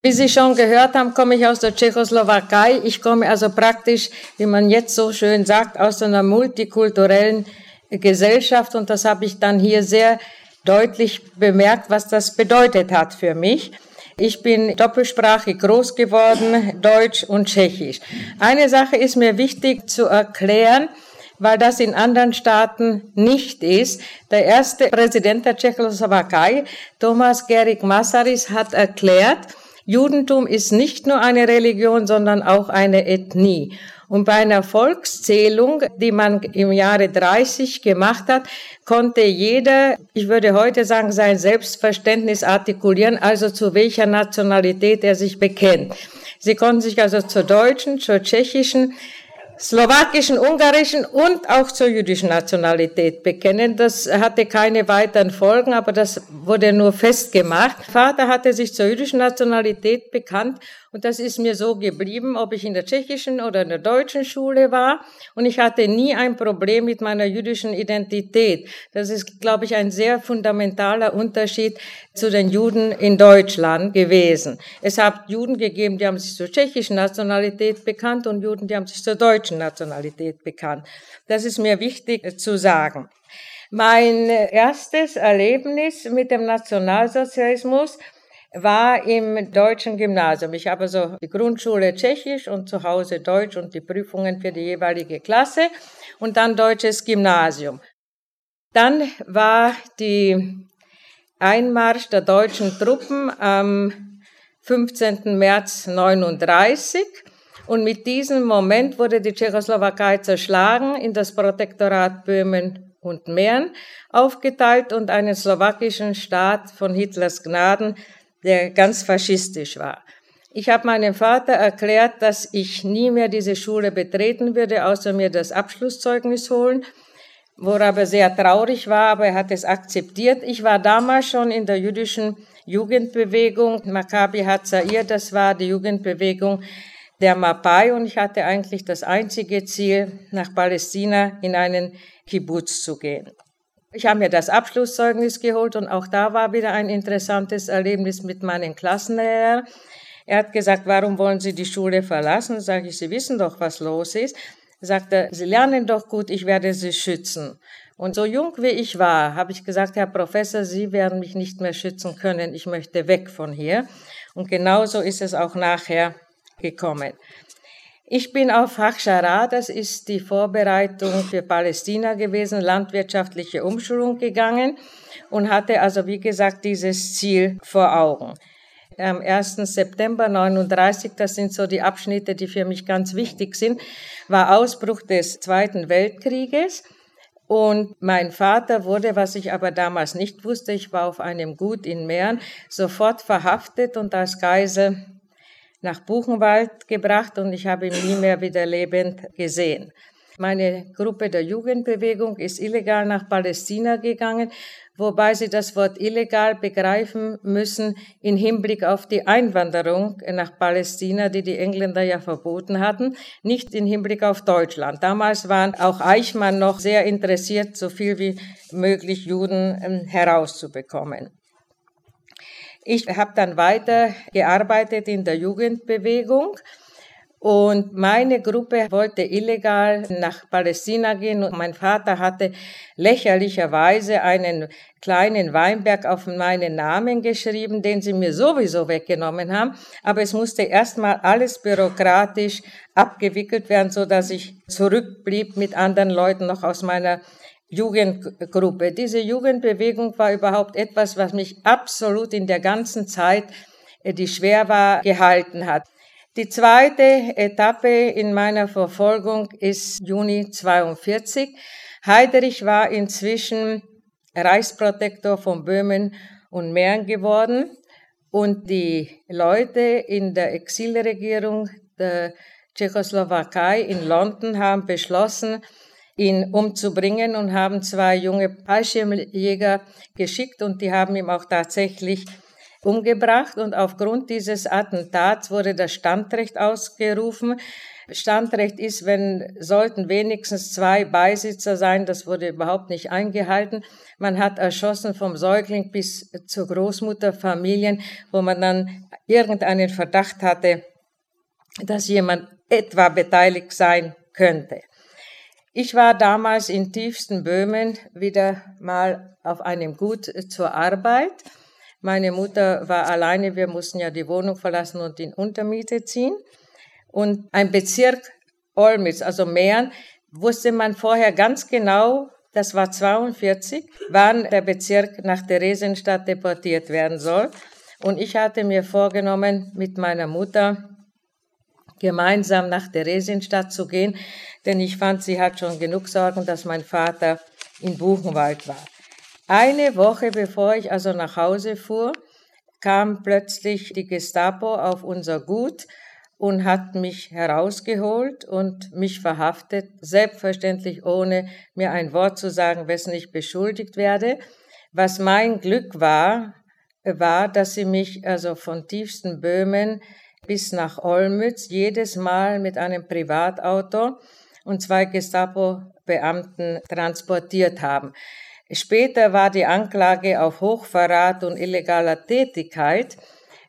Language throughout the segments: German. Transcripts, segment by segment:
Wie Sie schon gehört haben, komme ich aus der Tschechoslowakei. Ich komme also praktisch, wie man jetzt so schön sagt, aus einer multikulturellen Gesellschaft und das habe ich dann hier sehr deutlich bemerkt, was das bedeutet hat für mich. Ich bin doppelsprachig groß geworden, Deutsch und Tschechisch. Eine Sache ist mir wichtig zu erklären, weil das in anderen Staaten nicht ist. Der erste Präsident der Tschechoslowakei, Thomas Gerig Masaris, hat erklärt, Judentum ist nicht nur eine Religion, sondern auch eine Ethnie. Und bei einer Volkszählung, die man im Jahre 30 gemacht hat, konnte jeder, ich würde heute sagen, sein Selbstverständnis artikulieren, also zu welcher Nationalität er sich bekennt. Sie konnten sich also zur deutschen, zur tschechischen, slowakischen, ungarischen und auch zur jüdischen Nationalität bekennen. Das hatte keine weiteren Folgen, aber das wurde nur festgemacht. Vater hatte sich zur jüdischen Nationalität bekannt und das ist mir so geblieben, ob ich in der tschechischen oder in der deutschen Schule war. Und ich hatte nie ein Problem mit meiner jüdischen Identität. Das ist, glaube ich, ein sehr fundamentaler Unterschied zu den Juden in Deutschland gewesen. Es hat Juden gegeben, die haben sich zur tschechischen Nationalität bekannt und Juden, die haben sich zur deutschen Nationalität bekannt. Das ist mir wichtig zu sagen. Mein erstes Erlebnis mit dem Nationalsozialismus war im deutschen Gymnasium. Ich habe so die Grundschule Tschechisch und zu Hause Deutsch und die Prüfungen für die jeweilige Klasse und dann deutsches Gymnasium. Dann war die Einmarsch der deutschen Truppen am 15. März 39 und mit diesem Moment wurde die Tschechoslowakei zerschlagen, in das Protektorat Böhmen und Mähren aufgeteilt und einen slowakischen Staat von Hitlers Gnaden der ganz faschistisch war. Ich habe meinem Vater erklärt, dass ich nie mehr diese Schule betreten würde, außer mir das Abschlusszeugnis holen, worauf er sehr traurig war, aber er hat es akzeptiert. Ich war damals schon in der jüdischen Jugendbewegung, Maccabi Hatzair, das war die Jugendbewegung der Mapai und ich hatte eigentlich das einzige Ziel, nach Palästina in einen Kibbutz zu gehen. Ich habe mir das Abschlusszeugnis geholt und auch da war wieder ein interessantes Erlebnis mit meinen Klassenlehrern. Er hat gesagt, warum wollen Sie die Schule verlassen? Sage ich, Sie wissen doch, was los ist. Sagt er, Sie lernen doch gut, ich werde Sie schützen. Und so jung wie ich war, habe ich gesagt, Herr Professor, Sie werden mich nicht mehr schützen können, ich möchte weg von hier. Und genauso ist es auch nachher gekommen. Ich bin auf Hachshara, das ist die Vorbereitung für Palästina gewesen, landwirtschaftliche Umschulung gegangen und hatte also, wie gesagt, dieses Ziel vor Augen. Am 1. September 39, das sind so die Abschnitte, die für mich ganz wichtig sind, war Ausbruch des Zweiten Weltkrieges. Und mein Vater wurde, was ich aber damals nicht wusste, ich war auf einem Gut in Mähren, sofort verhaftet und als Geisel nach Buchenwald gebracht und ich habe ihn nie mehr wieder lebend gesehen. Meine Gruppe der Jugendbewegung ist illegal nach Palästina gegangen, wobei sie das Wort illegal begreifen müssen in Hinblick auf die Einwanderung nach Palästina, die die Engländer ja verboten hatten, nicht in Hinblick auf Deutschland. Damals waren auch Eichmann noch sehr interessiert, so viel wie möglich Juden ähm, herauszubekommen. Ich habe dann weiter gearbeitet in der Jugendbewegung und meine Gruppe wollte illegal nach Palästina gehen und mein Vater hatte lächerlicherweise einen kleinen Weinberg auf meinen Namen geschrieben, den sie mir sowieso weggenommen haben. Aber es musste erstmal alles bürokratisch abgewickelt werden, so dass ich zurückblieb mit anderen Leuten noch aus meiner Jugendgruppe. Diese Jugendbewegung war überhaupt etwas, was mich absolut in der ganzen Zeit, äh, die schwer war, gehalten hat. Die zweite Etappe in meiner Verfolgung ist Juni 42. Heiderich war inzwischen Reichsprotektor von Böhmen und Mähren geworden und die Leute in der Exilregierung der Tschechoslowakei in London haben beschlossen, ihn umzubringen und haben zwei junge Fallschirmjäger geschickt und die haben ihm auch tatsächlich umgebracht und aufgrund dieses Attentats wurde das Standrecht ausgerufen. Standrecht ist, wenn sollten wenigstens zwei Beisitzer sein, das wurde überhaupt nicht eingehalten. Man hat erschossen vom Säugling bis zur Großmutterfamilien, wo man dann irgendeinen Verdacht hatte, dass jemand etwa beteiligt sein könnte. Ich war damals in tiefsten Böhmen wieder mal auf einem Gut zur Arbeit. Meine Mutter war alleine, wir mussten ja die Wohnung verlassen und in Untermiete ziehen. Und ein Bezirk Olmütz, also Mähren, wusste man vorher ganz genau, das war 42, wann der Bezirk nach Theresienstadt deportiert werden soll. Und ich hatte mir vorgenommen, mit meiner Mutter gemeinsam nach Theresienstadt zu gehen, denn ich fand, sie hat schon genug Sorgen, dass mein Vater in Buchenwald war. Eine Woche bevor ich also nach Hause fuhr, kam plötzlich die Gestapo auf unser Gut und hat mich herausgeholt und mich verhaftet, selbstverständlich ohne mir ein Wort zu sagen, wessen ich beschuldigt werde. Was mein Glück war, war, dass sie mich also von tiefsten Böhmen bis nach Olmütz, jedes Mal mit einem Privatauto und zwei Gestapo-Beamten transportiert haben. Später war die Anklage auf Hochverrat und illegaler Tätigkeit.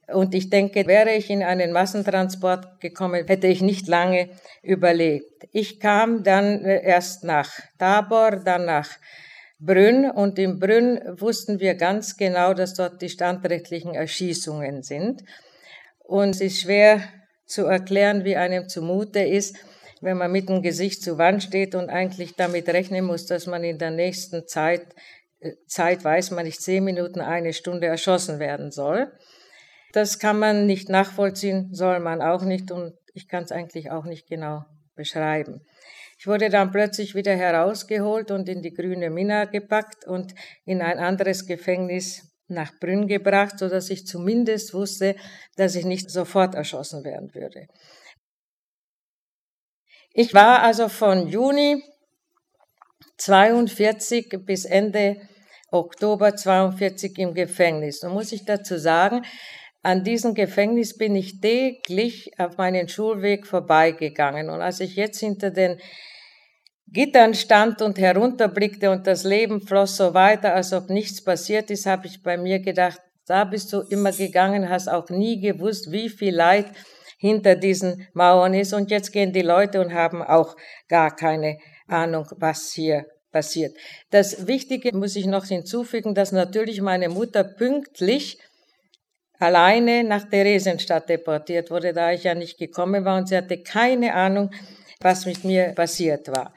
Und ich denke, wäre ich in einen Massentransport gekommen, hätte ich nicht lange überlebt. Ich kam dann erst nach Tabor, dann nach Brünn und in Brünn wussten wir ganz genau, dass dort die standrechtlichen Erschießungen sind. Und es ist schwer zu erklären, wie einem zumute ist, wenn man mit dem Gesicht zur Wand steht und eigentlich damit rechnen muss, dass man in der nächsten Zeit, äh, Zeit weiß man nicht, zehn Minuten, eine Stunde erschossen werden soll. Das kann man nicht nachvollziehen, soll man auch nicht und ich kann es eigentlich auch nicht genau beschreiben. Ich wurde dann plötzlich wieder herausgeholt und in die grüne Mina gepackt und in ein anderes Gefängnis nach Brünn gebracht, so dass ich zumindest wusste, dass ich nicht sofort erschossen werden würde. Ich war also von Juni 42 bis Ende Oktober 42 im Gefängnis. Und muss ich dazu sagen, an diesem Gefängnis bin ich täglich auf meinen Schulweg vorbeigegangen. Und als ich jetzt hinter den Gittern stand und herunterblickte und das Leben floss so weiter, als ob nichts passiert ist, habe ich bei mir gedacht, da bist du immer gegangen, hast auch nie gewusst, wie viel Leid hinter diesen Mauern ist. Und jetzt gehen die Leute und haben auch gar keine Ahnung, was hier passiert. Das Wichtige muss ich noch hinzufügen, dass natürlich meine Mutter pünktlich alleine nach Theresienstadt deportiert wurde, da ich ja nicht gekommen war und sie hatte keine Ahnung, was mit mir passiert war.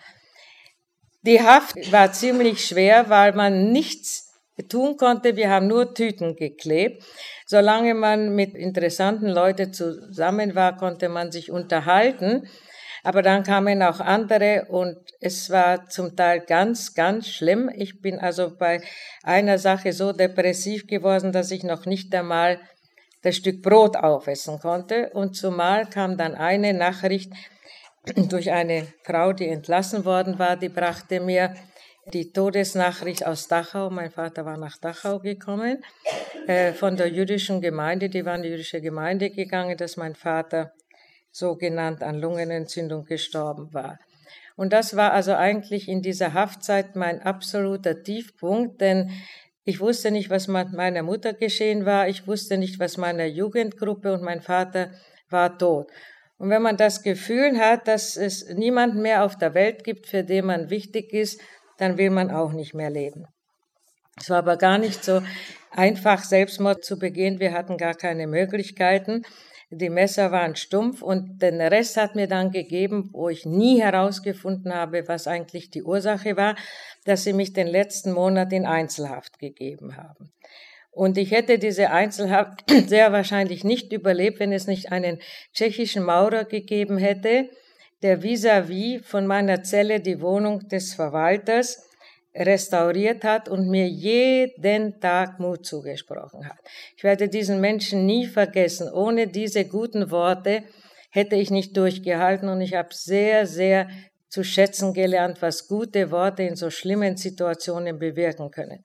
Die Haft war ziemlich schwer, weil man nichts tun konnte. Wir haben nur Tüten geklebt. Solange man mit interessanten Leuten zusammen war, konnte man sich unterhalten. Aber dann kamen auch andere und es war zum Teil ganz, ganz schlimm. Ich bin also bei einer Sache so depressiv geworden, dass ich noch nicht einmal das Stück Brot aufessen konnte. Und zumal kam dann eine Nachricht, durch eine Frau, die entlassen worden war, die brachte mir die Todesnachricht aus Dachau. Mein Vater war nach Dachau gekommen, äh, von der jüdischen Gemeinde. Die war in die jüdische Gemeinde gegangen, dass mein Vater sogenannt an Lungenentzündung gestorben war. Und das war also eigentlich in dieser Haftzeit mein absoluter Tiefpunkt, denn ich wusste nicht, was mit meiner Mutter geschehen war. Ich wusste nicht, was meiner Jugendgruppe und mein Vater war tot. Und wenn man das Gefühl hat, dass es niemanden mehr auf der Welt gibt, für den man wichtig ist, dann will man auch nicht mehr leben. Es war aber gar nicht so einfach, Selbstmord zu begehen. Wir hatten gar keine Möglichkeiten. Die Messer waren stumpf und den Rest hat mir dann gegeben, wo ich nie herausgefunden habe, was eigentlich die Ursache war, dass sie mich den letzten Monat in Einzelhaft gegeben haben. Und ich hätte diese Einzelhaft sehr wahrscheinlich nicht überlebt, wenn es nicht einen tschechischen Maurer gegeben hätte, der vis-à-vis -vis von meiner Zelle die Wohnung des Verwalters restauriert hat und mir jeden Tag Mut zugesprochen hat. Ich werde diesen Menschen nie vergessen. Ohne diese guten Worte hätte ich nicht durchgehalten und ich habe sehr, sehr zu schätzen gelernt, was gute Worte in so schlimmen Situationen bewirken können.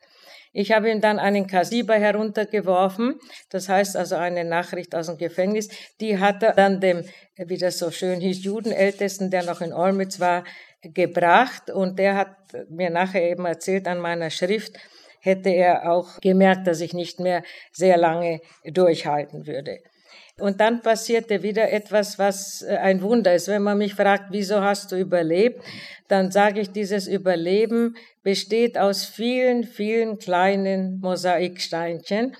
Ich habe ihm dann einen Kasiber heruntergeworfen, das heißt also eine Nachricht aus dem Gefängnis. Die hat er dann dem, wie das so schön hieß, Judenältesten, der noch in Olmütz war, gebracht. Und der hat mir nachher eben erzählt an meiner Schrift, hätte er auch gemerkt, dass ich nicht mehr sehr lange durchhalten würde. Und dann passierte wieder etwas, was äh, ein Wunder ist. Wenn man mich fragt, wieso hast du überlebt, dann sage ich, dieses Überleben besteht aus vielen, vielen kleinen Mosaiksteinchen.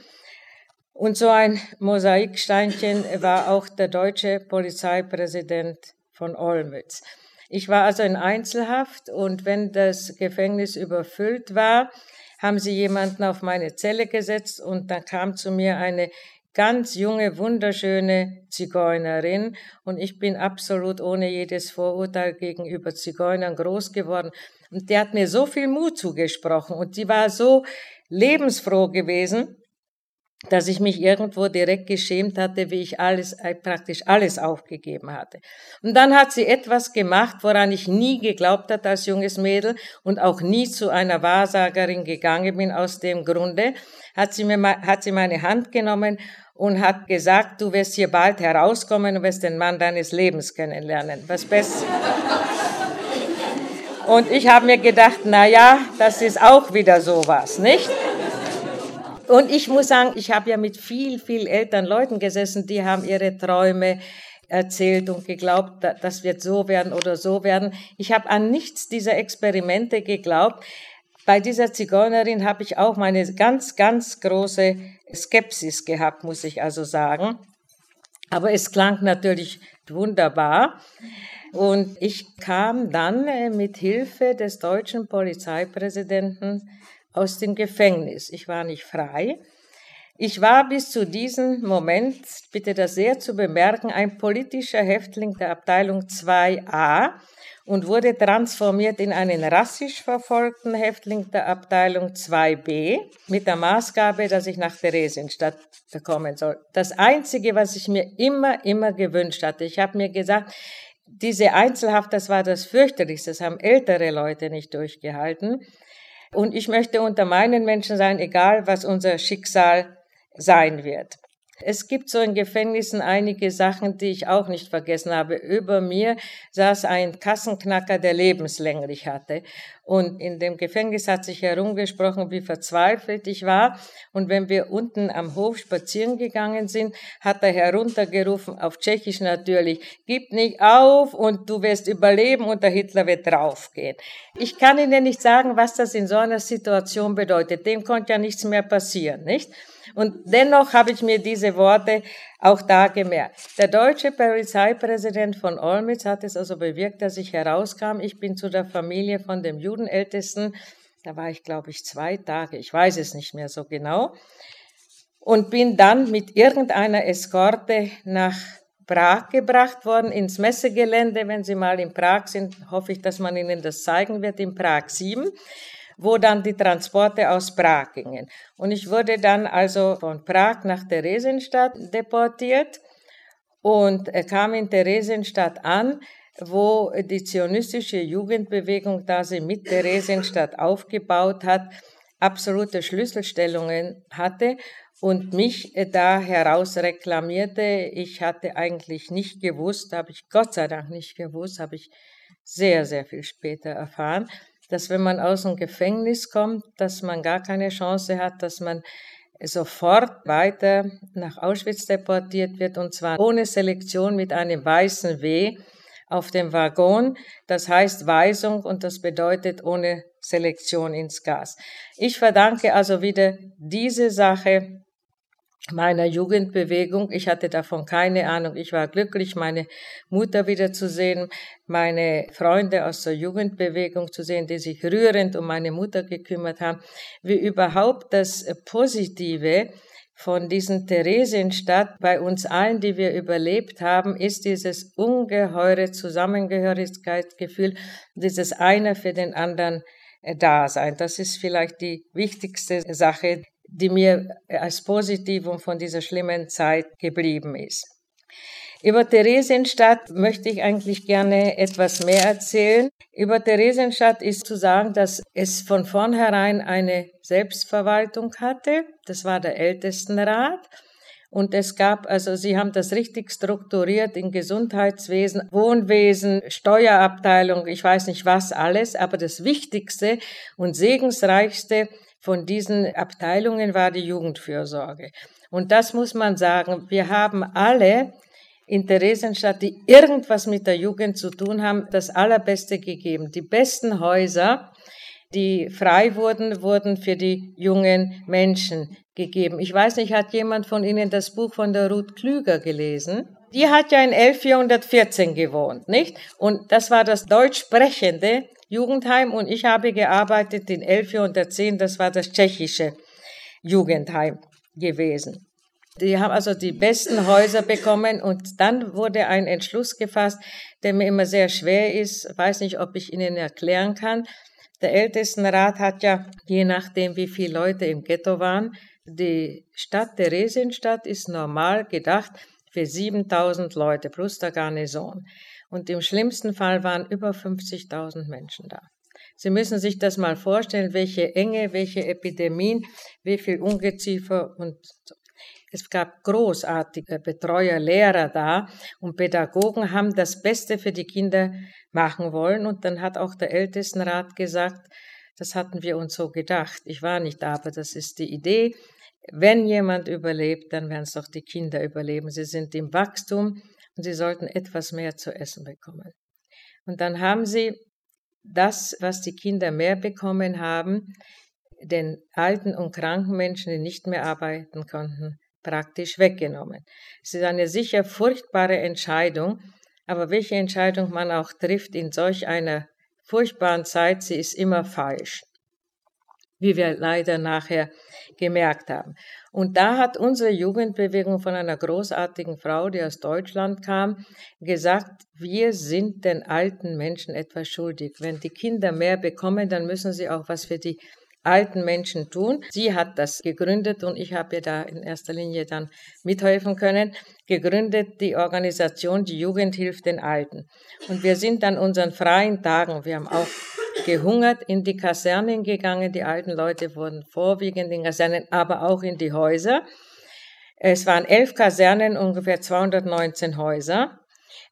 Und so ein Mosaiksteinchen war auch der deutsche Polizeipräsident von Olmütz. Ich war also in Einzelhaft und wenn das Gefängnis überfüllt war, haben sie jemanden auf meine Zelle gesetzt und dann kam zu mir eine ganz junge, wunderschöne Zigeunerin. Und ich bin absolut ohne jedes Vorurteil gegenüber Zigeunern groß geworden. Und die hat mir so viel Mut zugesprochen. Und sie war so lebensfroh gewesen, dass ich mich irgendwo direkt geschämt hatte, wie ich alles, äh, praktisch alles aufgegeben hatte. Und dann hat sie etwas gemacht, woran ich nie geglaubt hatte als junges Mädel und auch nie zu einer Wahrsagerin gegangen bin aus dem Grunde, hat sie mir, hat sie meine Hand genommen und hat gesagt, du wirst hier bald herauskommen und wirst den Mann deines Lebens kennenlernen. Was besser. Und ich habe mir gedacht, na ja, das ist auch wieder sowas, nicht? Und ich muss sagen, ich habe ja mit viel, viel älteren Leuten gesessen, die haben ihre Träume erzählt und geglaubt, das wird so werden oder so werden. Ich habe an nichts dieser Experimente geglaubt. Bei dieser Zigeunerin habe ich auch meine ganz, ganz große Skepsis gehabt, muss ich also sagen. Aber es klang natürlich wunderbar. Und ich kam dann äh, mit Hilfe des deutschen Polizeipräsidenten aus dem Gefängnis. Ich war nicht frei. Ich war bis zu diesem Moment, bitte das sehr zu bemerken, ein politischer Häftling der Abteilung 2a und wurde transformiert in einen rassisch verfolgten Häftling der Abteilung 2b mit der Maßgabe, dass ich nach Theresienstadt kommen soll. Das Einzige, was ich mir immer, immer gewünscht hatte, ich habe mir gesagt, diese Einzelhaft, das war das fürchterlichste, das haben ältere Leute nicht durchgehalten. Und ich möchte unter meinen Menschen sein, egal was unser Schicksal sein wird. Es gibt so in Gefängnissen einige Sachen, die ich auch nicht vergessen habe. Über mir saß ein Kassenknacker, der lebenslänglich hatte. Und in dem Gefängnis hat sich herumgesprochen, wie verzweifelt ich war. Und wenn wir unten am Hof spazieren gegangen sind, hat er heruntergerufen, auf Tschechisch natürlich, gib nicht auf und du wirst überleben und der Hitler wird draufgehen. Ich kann Ihnen nicht sagen, was das in so einer Situation bedeutet. Dem konnte ja nichts mehr passieren, nicht? Und dennoch habe ich mir diese Worte auch da gemerkt. Der deutsche Polizeipräsident von Olmütz hat es also bewirkt, dass ich herauskam. Ich bin zu der Familie von dem Judenältesten. Da war ich, glaube ich, zwei Tage. Ich weiß es nicht mehr so genau. Und bin dann mit irgendeiner Eskorte nach Prag gebracht worden, ins Messegelände. Wenn Sie mal in Prag sind, hoffe ich, dass man Ihnen das zeigen wird, in Prag 7 wo dann die Transporte aus Prag gingen. Und ich wurde dann also von Prag nach Theresienstadt deportiert und kam in Theresienstadt an, wo die zionistische Jugendbewegung, da sie mit Theresienstadt aufgebaut hat, absolute Schlüsselstellungen hatte und mich da heraus reklamierte. Ich hatte eigentlich nicht gewusst, habe ich Gott sei Dank nicht gewusst, habe ich sehr, sehr viel später erfahren, dass wenn man aus dem Gefängnis kommt, dass man gar keine Chance hat, dass man sofort weiter nach Auschwitz deportiert wird und zwar ohne Selektion mit einem weißen W auf dem Waggon. Das heißt Weisung und das bedeutet ohne Selektion ins Gas. Ich verdanke also wieder diese Sache meiner Jugendbewegung. Ich hatte davon keine Ahnung. Ich war glücklich, meine Mutter wiederzusehen, meine Freunde aus der Jugendbewegung zu sehen, die sich rührend um meine Mutter gekümmert haben. Wie überhaupt das Positive von diesen Theresienstadt bei uns allen, die wir überlebt haben, ist dieses ungeheure Zusammengehörigkeitsgefühl, dieses einer für den anderen Dasein. Das ist vielleicht die wichtigste Sache, die mir als Positivum von dieser schlimmen Zeit geblieben ist. Über Theresienstadt möchte ich eigentlich gerne etwas mehr erzählen. Über Theresienstadt ist zu sagen, dass es von vornherein eine Selbstverwaltung hatte. Das war der Ältestenrat. Und es gab, also Sie haben das richtig strukturiert in Gesundheitswesen, Wohnwesen, Steuerabteilung, ich weiß nicht was alles, aber das Wichtigste und segensreichste von diesen Abteilungen war die Jugendfürsorge. Und das muss man sagen, wir haben alle in Theresienstadt, die irgendwas mit der Jugend zu tun haben, das Allerbeste gegeben. Die besten Häuser, die frei wurden, wurden für die jungen Menschen gegeben. Ich weiß nicht, hat jemand von Ihnen das Buch von der Ruth Klüger gelesen? Die hat ja in 1114 gewohnt, nicht? Und das war das deutsch sprechende Jugendheim und ich habe gearbeitet in 1110, das war das tschechische Jugendheim gewesen. Die haben also die besten Häuser bekommen und dann wurde ein Entschluss gefasst, der mir immer sehr schwer ist. Weiß nicht, ob ich Ihnen erklären kann. Der Ältestenrat hat ja, je nachdem, wie viele Leute im Ghetto waren, die Stadt Theresienstadt ist normal gedacht für 7000 Leute plus der Garnison. Und im schlimmsten Fall waren über 50.000 Menschen da. Sie müssen sich das mal vorstellen, welche Enge, welche Epidemien, wie viel Ungeziefer und so. Es gab großartige Betreuer, Lehrer da und Pädagogen haben das Beste für die Kinder machen wollen. Und dann hat auch der Ältestenrat gesagt, das hatten wir uns so gedacht. Ich war nicht da, aber das ist die Idee. Wenn jemand überlebt, dann werden es doch die Kinder überleben. Sie sind im Wachstum und sie sollten etwas mehr zu essen bekommen. Und dann haben sie das, was die Kinder mehr bekommen haben, den alten und kranken Menschen, die nicht mehr arbeiten konnten, praktisch weggenommen. Es ist eine sicher furchtbare Entscheidung, aber welche Entscheidung man auch trifft in solch einer furchtbaren Zeit, sie ist immer falsch, wie wir leider nachher gemerkt haben. Und da hat unsere Jugendbewegung von einer großartigen Frau, die aus Deutschland kam, gesagt, wir sind den alten Menschen etwas schuldig. Wenn die Kinder mehr bekommen, dann müssen sie auch was für die alten Menschen tun. Sie hat das gegründet und ich habe ihr da in erster Linie dann mithelfen können. Gegründet die Organisation Die Jugend hilft den Alten. Und wir sind an unseren freien Tagen, wir haben auch gehungert, in die Kasernen gegangen. Die alten Leute wurden vorwiegend in Kasernen, aber auch in die Häuser. Es waren elf Kasernen, ungefähr 219 Häuser.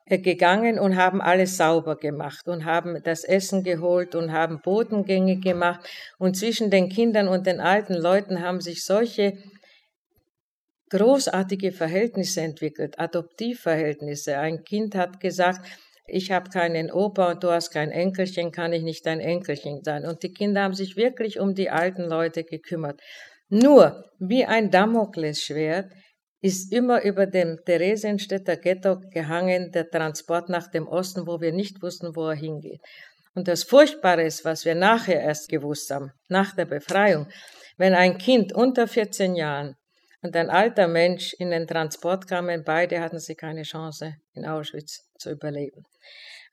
Äh, gegangen und haben alles sauber gemacht und haben das Essen geholt und haben Bodengänge gemacht. Und zwischen den Kindern und den alten Leuten haben sich solche großartige Verhältnisse entwickelt, Adoptivverhältnisse. Ein Kind hat gesagt, ich habe keinen Opa und du hast kein Enkelchen, kann ich nicht dein Enkelchen sein. Und die Kinder haben sich wirklich um die alten Leute gekümmert. Nur, wie ein Damoklesschwert, ist immer über dem Theresienstädter Ghetto gehangen, der Transport nach dem Osten, wo wir nicht wussten, wo er hingeht. Und das Furchtbare ist, was wir nachher erst gewusst haben, nach der Befreiung, wenn ein Kind unter 14 Jahren und ein alter Mensch in den Transport kamen, beide hatten sie keine Chance, in Auschwitz zu überleben.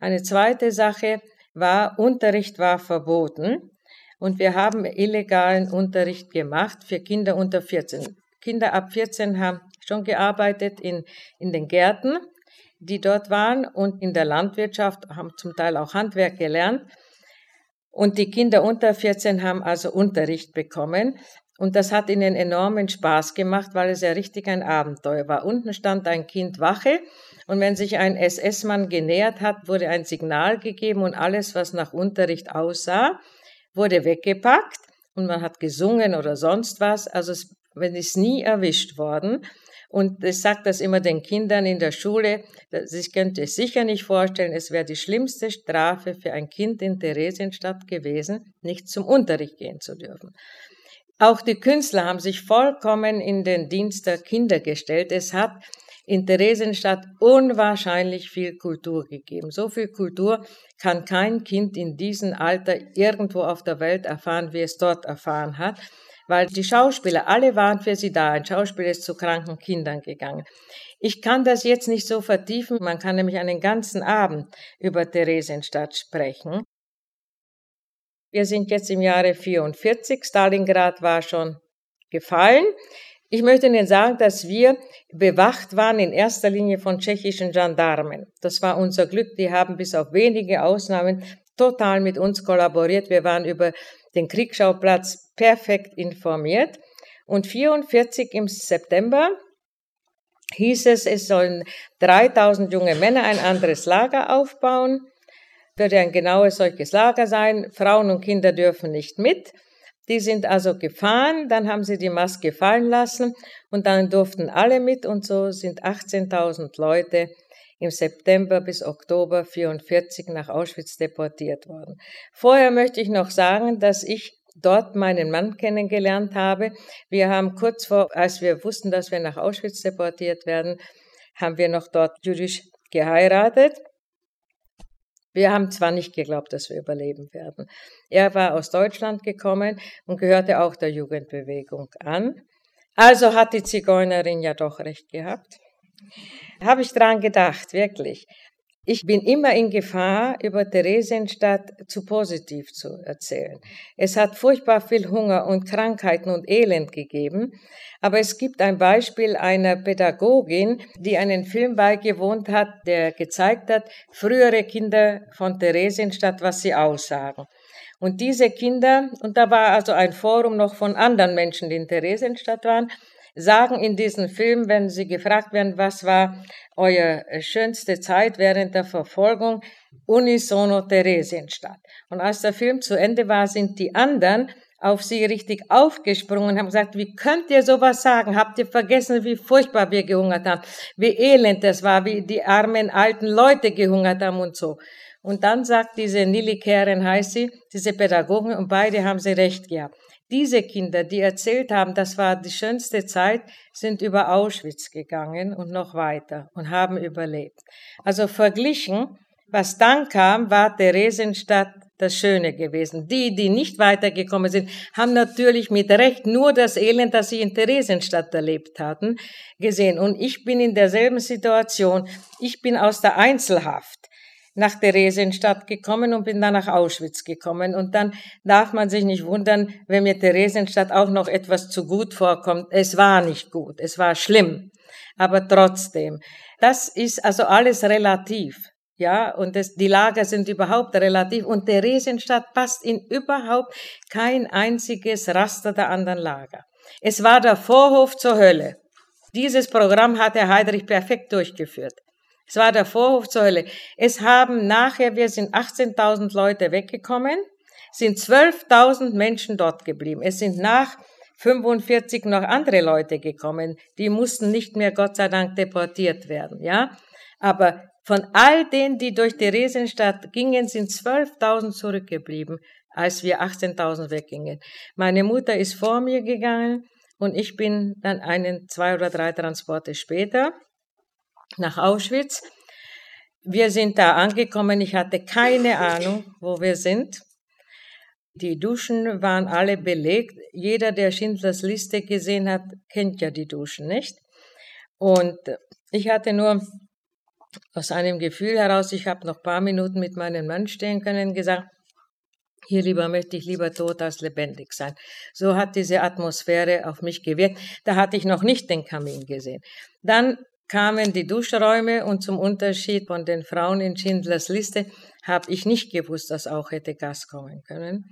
Eine zweite Sache war, Unterricht war verboten und wir haben illegalen Unterricht gemacht für Kinder unter 14. Kinder ab 14 haben schon gearbeitet in, in den Gärten, die dort waren und in der Landwirtschaft, haben zum Teil auch Handwerk gelernt. Und die Kinder unter 14 haben also Unterricht bekommen. Und das hat ihnen enormen Spaß gemacht, weil es ja richtig ein Abenteuer war. Unten stand ein Kind Wache und wenn sich ein SS-Mann genähert hat, wurde ein Signal gegeben und alles, was nach Unterricht aussah, wurde weggepackt und man hat gesungen oder sonst was. Also es ist nie erwischt worden. Und ich sage das immer den Kindern in der Schule, ich könnte es sicher nicht vorstellen, es wäre die schlimmste Strafe für ein Kind in Theresienstadt gewesen, nicht zum Unterricht gehen zu dürfen. Auch die Künstler haben sich vollkommen in den Dienst der Kinder gestellt. Es hat in Theresienstadt unwahrscheinlich viel Kultur gegeben. So viel Kultur kann kein Kind in diesem Alter irgendwo auf der Welt erfahren, wie es dort erfahren hat weil die Schauspieler, alle waren für sie da. Ein Schauspieler ist zu kranken Kindern gegangen. Ich kann das jetzt nicht so vertiefen, man kann nämlich einen ganzen Abend über Theresienstadt sprechen. Wir sind jetzt im Jahre 44, Stalingrad war schon gefallen. Ich möchte Ihnen sagen, dass wir bewacht waren in erster Linie von tschechischen Gendarmen. Das war unser Glück. Die haben bis auf wenige Ausnahmen total mit uns kollaboriert. Wir waren über den Kriegsschauplatz perfekt informiert. Und 44 im September hieß es, es sollen 3000 junge Männer ein anderes Lager aufbauen. Würde ein genaues solches Lager sein. Frauen und Kinder dürfen nicht mit. Die sind also gefahren, dann haben sie die Maske fallen lassen und dann durften alle mit und so sind 18.000 Leute im September bis Oktober 44 nach Auschwitz deportiert worden. Vorher möchte ich noch sagen, dass ich dort meinen Mann kennengelernt habe. Wir haben kurz vor, als wir wussten, dass wir nach Auschwitz deportiert werden, haben wir noch dort jüdisch geheiratet. Wir haben zwar nicht geglaubt, dass wir überleben werden. Er war aus Deutschland gekommen und gehörte auch der Jugendbewegung an. Also hat die Zigeunerin ja doch recht gehabt. Habe ich dran gedacht, wirklich. Ich bin immer in Gefahr, über Theresienstadt zu positiv zu erzählen. Es hat furchtbar viel Hunger und Krankheiten und Elend gegeben, aber es gibt ein Beispiel einer Pädagogin, die einen Film beigewohnt hat, der gezeigt hat, frühere Kinder von Theresienstadt, was sie aussagen. Und diese Kinder, und da war also ein Forum noch von anderen Menschen, die in Theresienstadt waren, sagen in diesem Film, wenn sie gefragt werden, was war eure schönste Zeit während der Verfolgung, unisono Theresienstadt. Und als der Film zu Ende war, sind die anderen auf sie richtig aufgesprungen und haben gesagt, wie könnt ihr sowas sagen? Habt ihr vergessen, wie furchtbar wir gehungert haben, wie elend es war, wie die armen alten Leute gehungert haben und so. Und dann sagt diese Nili Keren, heißt sie, diese Pädagogin, und beide haben sie recht gehabt. Diese Kinder, die erzählt haben, das war die schönste Zeit, sind über Auschwitz gegangen und noch weiter und haben überlebt. Also verglichen, was dann kam, war Theresienstadt das Schöne gewesen. Die, die nicht weitergekommen sind, haben natürlich mit Recht nur das Elend, das sie in Theresienstadt erlebt hatten, gesehen. Und ich bin in derselben Situation. Ich bin aus der Einzelhaft nach Theresienstadt gekommen und bin dann nach Auschwitz gekommen. Und dann darf man sich nicht wundern, wenn mir Theresienstadt auch noch etwas zu gut vorkommt. Es war nicht gut, es war schlimm, aber trotzdem. Das ist also alles relativ. Ja, und das, die Lager sind überhaupt relativ und Theresienstadt passt in überhaupt kein einziges Raster der anderen Lager. Es war der Vorhof zur Hölle. Dieses Programm hat Herr Heidrich perfekt durchgeführt. Es war der Vorhof zur Hölle. Es haben nachher, wir sind 18.000 Leute weggekommen, sind 12.000 Menschen dort geblieben. Es sind nach 45 noch andere Leute gekommen, die mussten nicht mehr, Gott sei Dank, deportiert werden, ja. Aber von all denen, die durch Theresienstadt gingen, sind 12.000 zurückgeblieben, als wir 18.000 weggingen. Meine Mutter ist vor mir gegangen und ich bin dann einen, zwei oder drei Transporte später nach Auschwitz. Wir sind da angekommen. Ich hatte keine Ahnung, wo wir sind. Die Duschen waren alle belegt. Jeder, der Schindlers Liste gesehen hat, kennt ja die Duschen nicht. Und ich hatte nur aus einem Gefühl heraus, ich habe noch ein paar Minuten mit meinem Mann stehen können, gesagt, hier lieber möchte ich lieber tot als lebendig sein. So hat diese Atmosphäre auf mich gewirkt. Da hatte ich noch nicht den Kamin gesehen. Dann kamen die Duschräume und zum Unterschied von den Frauen in Schindlers Liste habe ich nicht gewusst, dass auch hätte Gas kommen können.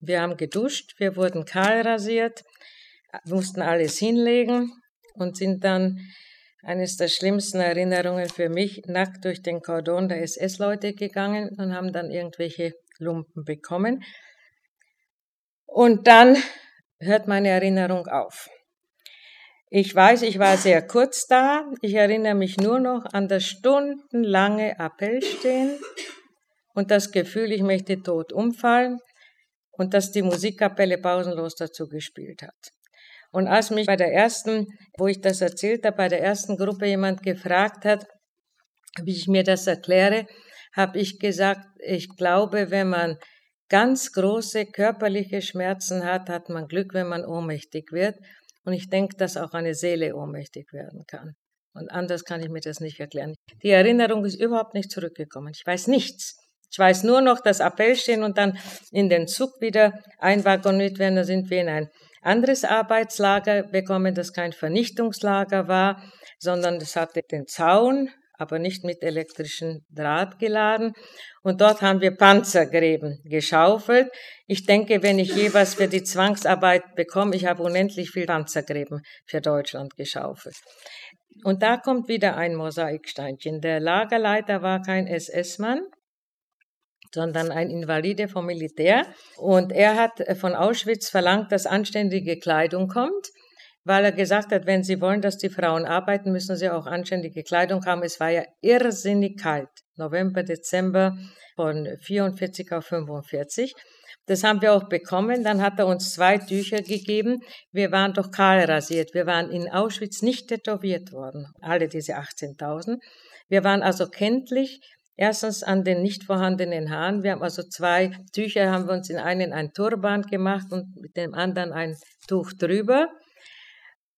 Wir haben geduscht, wir wurden kahl rasiert, mussten alles hinlegen und sind dann eines der schlimmsten Erinnerungen für mich nackt durch den Kordon der SS-Leute gegangen und haben dann irgendwelche Lumpen bekommen. Und dann hört meine Erinnerung auf. Ich weiß, ich war sehr kurz da. Ich erinnere mich nur noch an das stundenlange Appellstehen und das Gefühl, ich möchte tot umfallen und dass die Musikkapelle pausenlos dazu gespielt hat. Und als mich bei der ersten, wo ich das erzählt habe, bei der ersten Gruppe jemand gefragt hat, wie ich mir das erkläre, habe ich gesagt, ich glaube, wenn man ganz große körperliche Schmerzen hat, hat man Glück, wenn man ohnmächtig wird. Und ich denke, dass auch eine Seele ohnmächtig werden kann. Und anders kann ich mir das nicht erklären. Die Erinnerung ist überhaupt nicht zurückgekommen. Ich weiß nichts. Ich weiß nur noch, dass Appell stehen und dann in den Zug wieder einwagoniert werden. Da sind wir in ein anderes Arbeitslager bekommen, das kein Vernichtungslager war, sondern es hatte den Zaun, aber nicht mit elektrischen Draht geladen. Und dort haben wir Panzergräben geschaufelt. Ich denke, wenn ich jeweils für die Zwangsarbeit bekomme, ich habe unendlich viel Panzergräben für Deutschland geschaufelt. Und da kommt wieder ein Mosaiksteinchen. Der Lagerleiter war kein SS-Mann, sondern ein Invalide vom Militär. Und er hat von Auschwitz verlangt, dass anständige Kleidung kommt, weil er gesagt hat, wenn Sie wollen, dass die Frauen arbeiten, müssen sie auch anständige Kleidung haben. Es war ja irrsinnig kalt. November, Dezember von 44 auf 45. Das haben wir auch bekommen. Dann hat er uns zwei Tücher gegeben. Wir waren doch kahl rasiert. Wir waren in Auschwitz nicht tätowiert worden. Alle diese 18.000. Wir waren also kenntlich. Erstens an den nicht vorhandenen Haaren. Wir haben also zwei Tücher, haben wir uns in einen ein Turban gemacht und mit dem anderen ein Tuch drüber.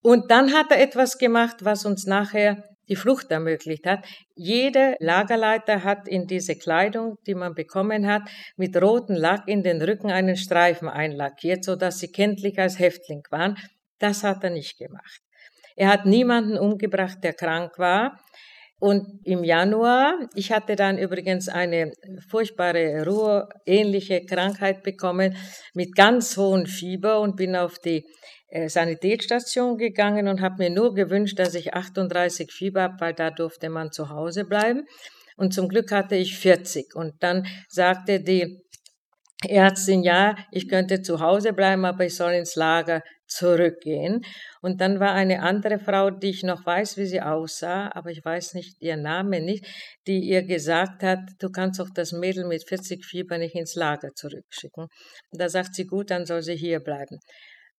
Und dann hat er etwas gemacht, was uns nachher die Flucht ermöglicht hat. Jeder Lagerleiter hat in diese Kleidung, die man bekommen hat, mit rotem Lack in den Rücken einen Streifen einlackiert, so dass sie kenntlich als Häftling waren. Das hat er nicht gemacht. Er hat niemanden umgebracht, der krank war. Und im Januar, ich hatte dann übrigens eine furchtbare Ruheähnliche Krankheit bekommen mit ganz hohem Fieber und bin auf die Sanitätsstation gegangen und habe mir nur gewünscht, dass ich 38 Fieber habe, weil da durfte man zu Hause bleiben. Und zum Glück hatte ich 40. Und dann sagte die Ärztin, ja, ich könnte zu Hause bleiben, aber ich soll ins Lager zurückgehen. Und dann war eine andere Frau, die ich noch weiß, wie sie aussah, aber ich weiß nicht ihr Name nicht, die ihr gesagt hat, du kannst doch das Mädel mit 40 Fieber nicht ins Lager zurückschicken. Und da sagt sie, gut, dann soll sie hier bleiben.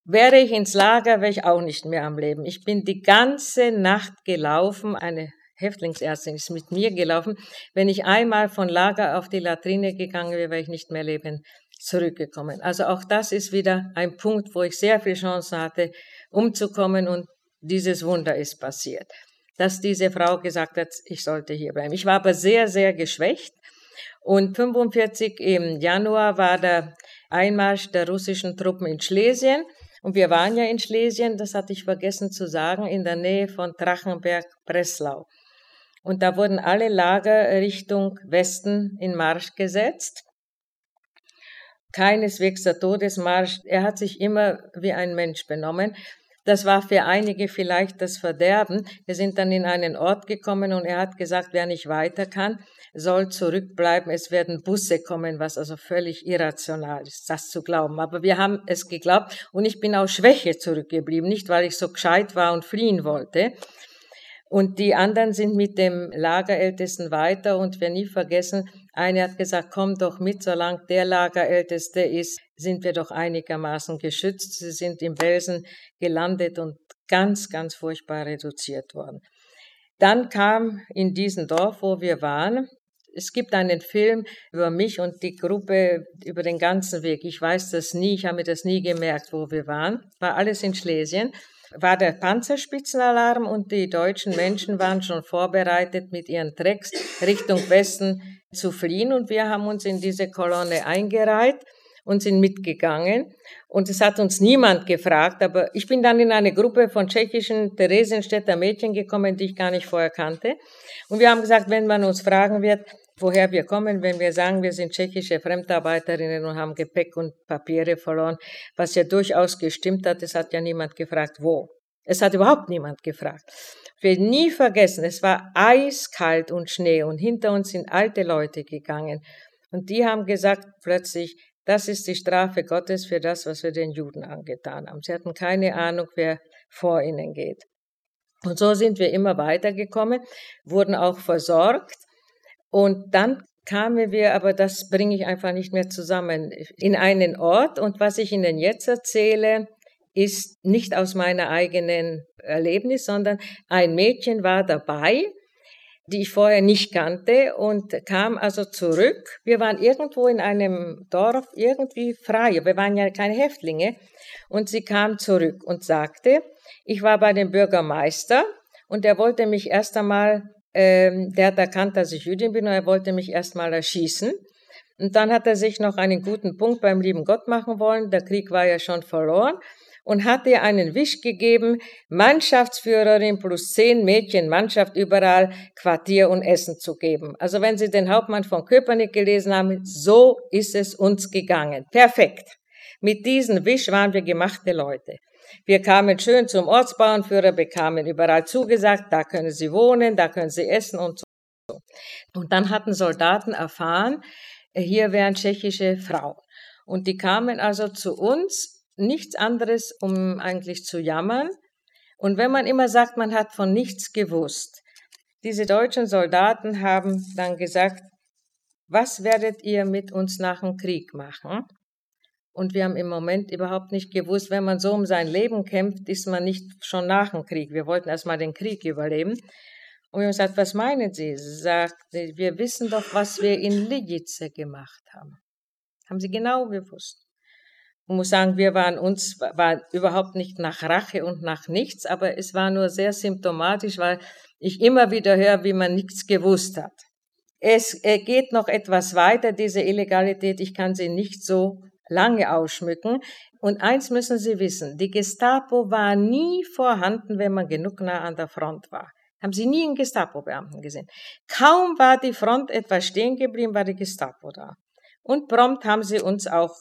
Wäre ich ins Lager, wäre ich auch nicht mehr am Leben. Ich bin die ganze Nacht gelaufen. Eine Häftlingsärztin ist mit mir gelaufen. Wenn ich einmal von Lager auf die Latrine gegangen wäre, wäre ich nicht mehr leben zurückgekommen. Also auch das ist wieder ein Punkt, wo ich sehr viel Chance hatte, umzukommen und dieses Wunder ist passiert, dass diese Frau gesagt hat, ich sollte hier bleiben. Ich war aber sehr, sehr geschwächt und 45 im Januar war der Einmarsch der russischen Truppen in Schlesien und wir waren ja in Schlesien, das hatte ich vergessen zu sagen, in der Nähe von Drachenberg-Breslau. Und da wurden alle Lager Richtung Westen in Marsch gesetzt. Keineswegs der Todesmarsch. Er hat sich immer wie ein Mensch benommen. Das war für einige vielleicht das Verderben. Wir sind dann in einen Ort gekommen und er hat gesagt, wer nicht weiter kann, soll zurückbleiben, es werden Busse kommen, was also völlig irrational ist, das zu glauben. Aber wir haben es geglaubt und ich bin aus Schwäche zurückgeblieben, nicht weil ich so gescheit war und fliehen wollte. Und die anderen sind mit dem Lagerältesten weiter und wir nie vergessen, eine hat gesagt, komm doch mit, solange der Lagerälteste ist, sind wir doch einigermaßen geschützt. Sie sind im Belsen gelandet und ganz, ganz furchtbar reduziert worden. Dann kam in diesem Dorf, wo wir waren, es gibt einen Film über mich und die Gruppe über den ganzen Weg. Ich weiß das nie, ich habe mir das nie gemerkt, wo wir waren. War alles in Schlesien. War der Panzerspitzenalarm und die deutschen Menschen waren schon vorbereitet, mit ihren Trecks Richtung Westen zu fliehen und wir haben uns in diese Kolonne eingereiht und sind mitgegangen. Und es hat uns niemand gefragt, aber ich bin dann in eine Gruppe von tschechischen Theresienstädter Mädchen gekommen, die ich gar nicht vorher kannte. Und wir haben gesagt, wenn man uns fragen wird, woher wir kommen, wenn wir sagen, wir sind tschechische Fremdarbeiterinnen und haben Gepäck und Papiere verloren, was ja durchaus gestimmt hat, es hat ja niemand gefragt, wo. Es hat überhaupt niemand gefragt. Will nie vergessen, es war eiskalt und Schnee und hinter uns sind alte Leute gegangen. Und die haben gesagt plötzlich, das ist die Strafe Gottes für das, was wir den Juden angetan haben. Sie hatten keine Ahnung, wer vor ihnen geht. Und so sind wir immer weitergekommen, wurden auch versorgt. Und dann kamen wir, aber das bringe ich einfach nicht mehr zusammen, in einen Ort. Und was ich Ihnen jetzt erzähle, ist nicht aus meiner eigenen Erlebnis, sondern ein Mädchen war dabei, die ich vorher nicht kannte und kam also zurück. Wir waren irgendwo in einem Dorf irgendwie frei. Wir waren ja keine Häftlinge. Und sie kam zurück und sagte, ich war bei dem Bürgermeister und er wollte mich erst einmal, ähm, der hat erkannt, dass ich Jüdin bin und er wollte mich erst mal erschießen. Und dann hat er sich noch einen guten Punkt beim lieben Gott machen wollen. Der Krieg war ja schon verloren. und hat ihr einen Wisch gegeben, Mannschaftsführerin plus zehn Mädchen, Mannschaft überall, Quartier und Essen zu geben. Also wenn Sie den Hauptmann von Köpenick gelesen haben, so ist es uns gegangen. Perfekt. Mit diesem Wisch waren wir gemachte Leute. Wir kamen schön zum Ortsbauernführer, bekamen überall zugesagt, da können Sie wohnen, da können Sie essen und so. Und dann hatten Soldaten erfahren, hier wären tschechische Frauen. Und die kamen also zu uns nichts anderes, um eigentlich zu jammern. Und wenn man immer sagt, man hat von nichts gewusst, diese deutschen Soldaten haben dann gesagt, was werdet ihr mit uns nach dem Krieg machen? Und wir haben im Moment überhaupt nicht gewusst, wenn man so um sein Leben kämpft, ist man nicht schon nach dem Krieg. Wir wollten erstmal den Krieg überleben. Und wir haben gesagt, was meinen Sie? Sie sagte, wir wissen doch, was wir in Ligice gemacht haben. Haben Sie genau gewusst. Ich muss sagen, wir waren uns, war überhaupt nicht nach Rache und nach nichts, aber es war nur sehr symptomatisch, weil ich immer wieder höre, wie man nichts gewusst hat. Es geht noch etwas weiter, diese Illegalität, ich kann sie nicht so lange ausschmücken. Und eins müssen Sie wissen, die Gestapo war nie vorhanden, wenn man genug nah an der Front war. Haben Sie nie einen Gestapo-Beamten gesehen. Kaum war die Front etwas stehen geblieben, war die Gestapo da. Und prompt haben sie uns auch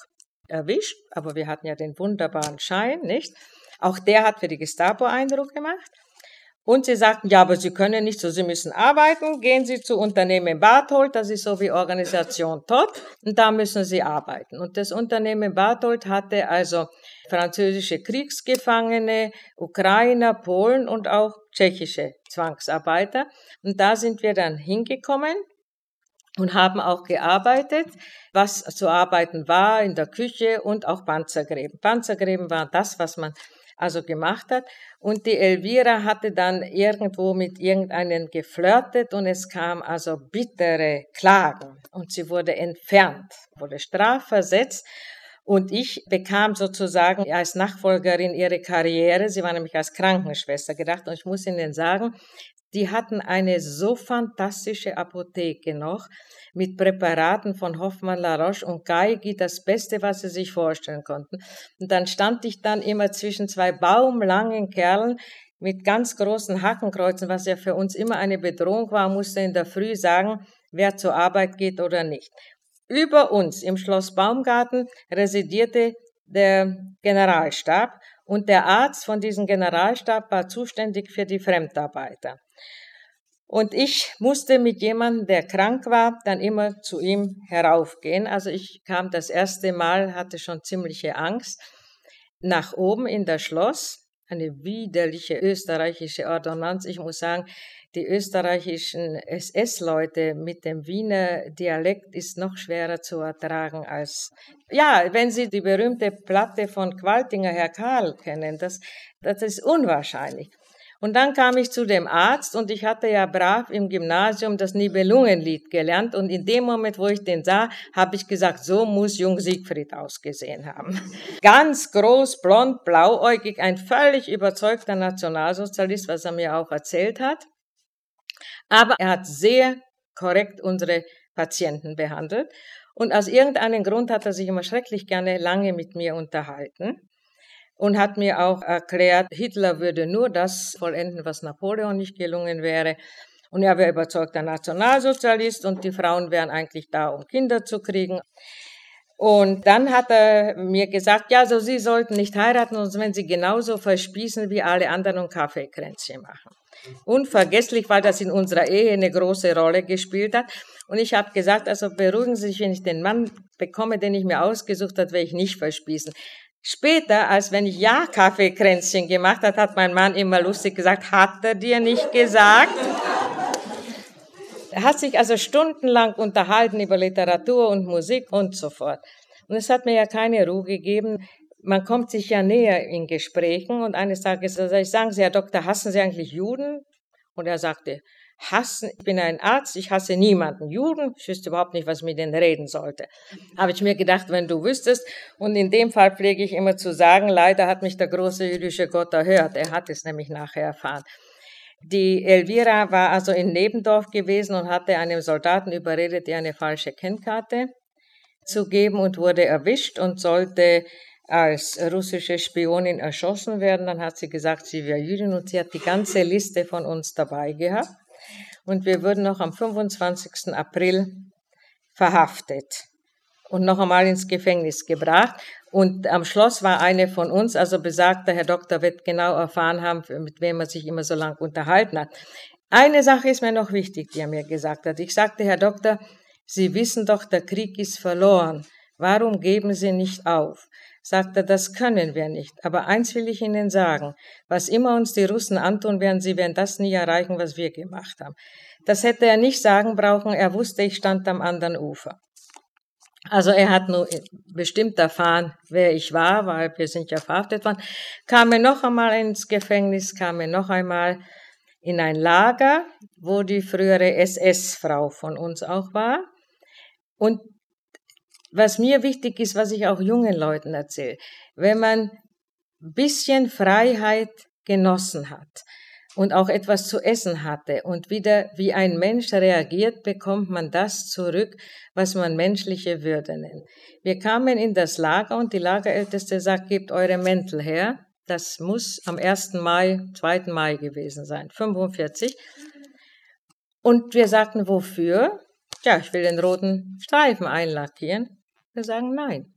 erwischt, aber wir hatten ja den wunderbaren Schein, nicht? Auch der hat für die Gestapo Eindruck gemacht. Und sie sagten, ja, aber Sie können nicht so, Sie müssen arbeiten, gehen Sie zu Unternehmen Barthold, das ist so wie Organisation TOT, und da müssen Sie arbeiten. Und das Unternehmen Barthold hatte also französische Kriegsgefangene, Ukrainer, Polen und auch tschechische Zwangsarbeiter. Und da sind wir dann hingekommen und haben auch gearbeitet, was zu arbeiten war in der Küche und auch Panzergräben. Panzergräben waren das, was man also gemacht hat. Und die Elvira hatte dann irgendwo mit irgendeinen geflirtet und es kam also bittere Klagen und sie wurde entfernt, wurde strafversetzt. Und ich bekam sozusagen als Nachfolgerin ihre Karriere. Sie war nämlich als Krankenschwester gedacht. Und ich muss Ihnen sagen, die hatten eine so fantastische Apotheke noch mit Präparaten von Hoffmann La Roche und Geigi, das Beste, was sie sich vorstellen konnten. Und dann stand ich dann immer zwischen zwei baumlangen Kerlen mit ganz großen Hakenkreuzen, was ja für uns immer eine Bedrohung war, musste in der Früh sagen, wer zur Arbeit geht oder nicht. Über uns im Schloss Baumgarten residierte der Generalstab und der Arzt von diesem Generalstab war zuständig für die Fremdarbeiter. Und ich musste mit jemandem, der krank war, dann immer zu ihm heraufgehen. Also ich kam das erste Mal, hatte schon ziemliche Angst, nach oben in das Schloss. Eine widerliche österreichische Ordonnanz. Ich muss sagen, die österreichischen SS-Leute mit dem Wiener Dialekt ist noch schwerer zu ertragen als, ja, wenn Sie die berühmte Platte von Qualtinger Herr Karl kennen, das, das ist unwahrscheinlich. Und dann kam ich zu dem Arzt und ich hatte ja brav im Gymnasium das Nibelungenlied gelernt und in dem Moment, wo ich den sah, habe ich gesagt, so muss Jung Siegfried ausgesehen haben. Ganz groß, blond, blauäugig, ein völlig überzeugter Nationalsozialist, was er mir auch erzählt hat. Aber er hat sehr korrekt unsere Patienten behandelt und aus irgendeinem Grund hat er sich immer schrecklich gerne lange mit mir unterhalten und hat mir auch erklärt, Hitler würde nur das vollenden, was Napoleon nicht gelungen wäre. Und er wäre überzeugter Nationalsozialist und die Frauen wären eigentlich da, um Kinder zu kriegen. Und dann hat er mir gesagt, ja, so Sie sollten nicht heiraten, sonst wenn Sie genauso verspießen wie alle anderen und Kaffeekränzchen machen. Unvergesslich, weil das in unserer Ehe eine große Rolle gespielt hat. Und ich habe gesagt, also beruhigen Sie sich, wenn ich den Mann bekomme, den ich mir ausgesucht habe, werde ich nicht verspießen. Später, als wenn ich ja Kaffeekränzchen gemacht hat, hat mein Mann immer lustig gesagt, hat er dir nicht gesagt? Er hat sich also stundenlang unterhalten über Literatur und Musik und so fort. Und es hat mir ja keine Ruhe gegeben. Man kommt sich ja näher in Gesprächen und eines Tages sage ich, sagen Sie, Herr Doktor, hassen Sie eigentlich Juden? Und er sagte, hassen, ich bin ein Arzt, ich hasse niemanden. Juden, ich wüsste überhaupt nicht, was ich mit denen reden sollte. Habe ich mir gedacht, wenn du wüsstest, und in dem Fall pflege ich immer zu sagen, leider hat mich der große jüdische Gott erhört. Er hat es nämlich nachher erfahren. Die Elvira war also in Nebendorf gewesen und hatte einem Soldaten überredet, ihr eine falsche Kennkarte zu geben und wurde erwischt und sollte als russische Spionin erschossen werden. Dann hat sie gesagt, sie wäre Jüdin und sie hat die ganze Liste von uns dabei gehabt. Und wir wurden noch am 25. April verhaftet und noch einmal ins Gefängnis gebracht. Und am Schloss war eine von uns, also besagter Herr Doktor wird genau erfahren haben, mit wem er sich immer so lang unterhalten hat. Eine Sache ist mir noch wichtig, die er mir gesagt hat. Ich sagte, Herr Doktor, Sie wissen doch, der Krieg ist verloren. Warum geben Sie nicht auf? Sagt er, das können wir nicht. Aber eins will ich Ihnen sagen. Was immer uns die Russen antun werden, sie werden das nie erreichen, was wir gemacht haben. Das hätte er nicht sagen brauchen. Er wusste, ich stand am anderen Ufer. Also er hat nur bestimmt erfahren, wer ich war, weil wir sind ja verhaftet worden. Kam er noch einmal ins Gefängnis, kam er noch einmal in ein Lager, wo die frühere SS-Frau von uns auch war. Und was mir wichtig ist, was ich auch jungen Leuten erzähle, wenn man ein bisschen Freiheit genossen hat und auch etwas zu essen hatte und wieder wie ein Mensch reagiert, bekommt man das zurück, was man menschliche Würde nennt. Wir kamen in das Lager und die Lagerälteste sagt, gebt eure Mäntel her. Das muss am 1. Mai, 2. Mai gewesen sein, 45. Und wir sagten, wofür? Ja, ich will den roten Streifen einlackieren. Wir sagen nein.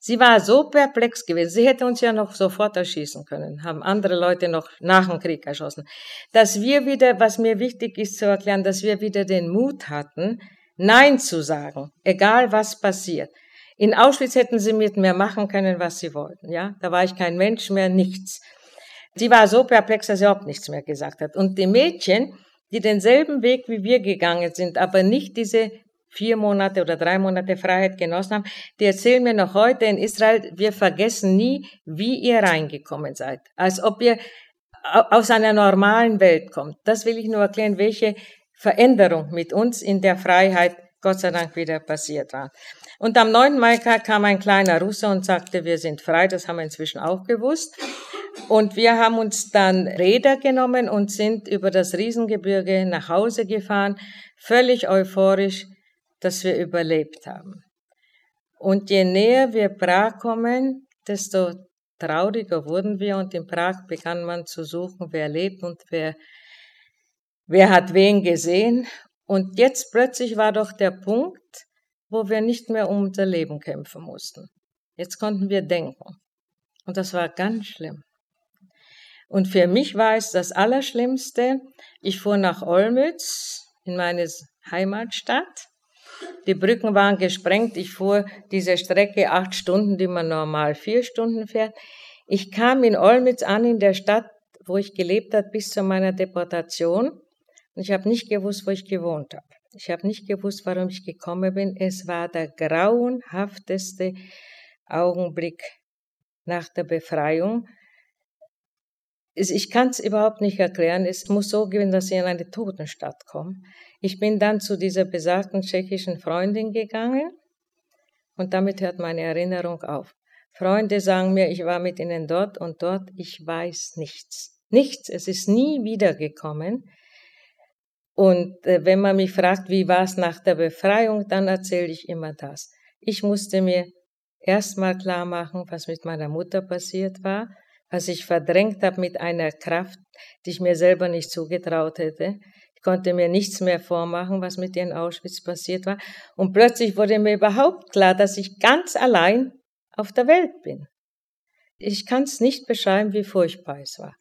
Sie war so perplex gewesen. Sie hätte uns ja noch sofort erschießen können, haben andere Leute noch nach dem Krieg erschossen. Dass wir wieder, was mir wichtig ist zu erklären, dass wir wieder den Mut hatten, Nein zu sagen, egal was passiert. In Auschwitz hätten sie mit mir machen können, was sie wollten, ja. Da war ich kein Mensch mehr, nichts. Sie war so perplex, dass sie überhaupt nichts mehr gesagt hat. Und die Mädchen, die denselben Weg wie wir gegangen sind, aber nicht diese vier Monate oder drei Monate Freiheit genossen haben, die erzählen mir noch heute in Israel, wir vergessen nie, wie ihr reingekommen seid. Als ob ihr aus einer normalen Welt kommt. Das will ich nur erklären, welche Veränderung mit uns in der Freiheit Gott sei Dank wieder passiert war. Und am 9. Mai kam ein kleiner Russe und sagte, wir sind frei, das haben wir inzwischen auch gewusst. Und wir haben uns dann Räder genommen und sind über das Riesengebirge nach Hause gefahren, völlig euphorisch, dass wir überlebt haben. Und je näher wir Prag kommen, desto trauriger wurden wir und in Prag begann man zu suchen, wer lebt und wer, wer hat wen gesehen. Und jetzt plötzlich war doch der Punkt, wo wir nicht mehr um unser Leben kämpfen mussten. Jetzt konnten wir denken. Und das war ganz schlimm. Und für mich war es das Allerschlimmste. Ich fuhr nach Olmütz in meine Heimatstadt die Brücken waren gesprengt. Ich fuhr diese Strecke acht Stunden, die man normal vier Stunden fährt. Ich kam in Olmütz an, in der Stadt, wo ich gelebt habe, bis zu meiner Deportation. Und ich habe nicht gewusst, wo ich gewohnt habe. Ich habe nicht gewusst, warum ich gekommen bin. Es war der grauenhafteste Augenblick nach der Befreiung. Ich kann es überhaupt nicht erklären. Es muss so gehen, dass ich in eine Totenstadt komme. Ich bin dann zu dieser besagten tschechischen Freundin gegangen und damit hört meine Erinnerung auf. Freunde sagen mir, ich war mit ihnen dort und dort, ich weiß nichts. Nichts, es ist nie wiedergekommen. Und äh, wenn man mich fragt, wie war es nach der Befreiung, dann erzähle ich immer das. Ich musste mir erstmal klar machen, was mit meiner Mutter passiert war, was ich verdrängt habe mit einer Kraft, die ich mir selber nicht zugetraut hätte konnte mir nichts mehr vormachen, was mit ihr in Auschwitz passiert war. Und plötzlich wurde mir überhaupt klar, dass ich ganz allein auf der Welt bin. Ich kann es nicht beschreiben, wie furchtbar es war.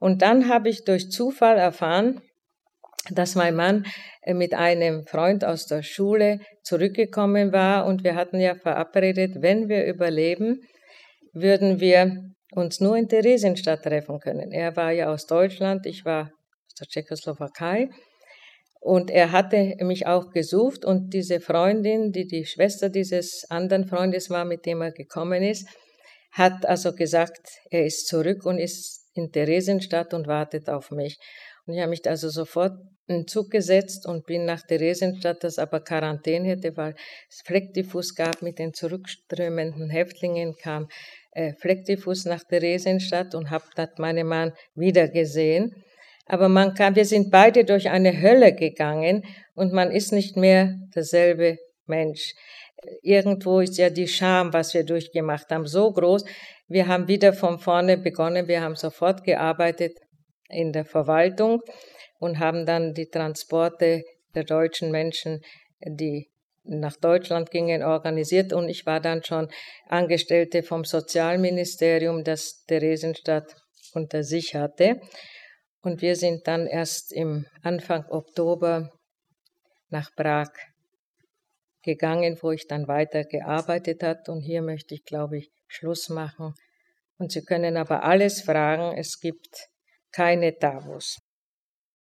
Und dann habe ich durch Zufall erfahren, dass mein Mann äh, mit einem Freund aus der Schule zurückgekommen war und wir hatten ja verabredet, wenn wir überleben, würden wir uns nur in Theresienstadt treffen können. Er war ja aus Deutschland, ich war der Tschechoslowakei. Und er hatte mich auch gesucht und diese Freundin, die die Schwester dieses anderen Freundes war, mit dem er gekommen ist, hat also gesagt, er ist zurück und ist in Theresienstadt und wartet auf mich. Und ich habe mich also sofort in den Zug gesetzt und bin nach Theresienstadt, das aber Quarantäne hätte, weil es Flecktiffus gab mit den zurückströmenden Häftlingen, kam äh, Flecktiffus nach Theresienstadt und habe dort meinen Mann wieder gesehen. Aber man kann, wir sind beide durch eine Hölle gegangen und man ist nicht mehr derselbe Mensch. irgendwo ist ja die Scham, was wir durchgemacht haben, so groß. Wir haben wieder von vorne begonnen. Wir haben sofort gearbeitet in der Verwaltung und haben dann die Transporte der deutschen Menschen, die nach Deutschland gingen, organisiert. Und ich war dann schon Angestellte vom Sozialministerium, das Theresienstadt unter sich hatte. Und wir sind dann erst im Anfang Oktober nach Prag gegangen, wo ich dann weiter gearbeitet hat. Und hier möchte ich, glaube ich, Schluss machen. Und Sie können aber alles fragen. Es gibt keine Tabus.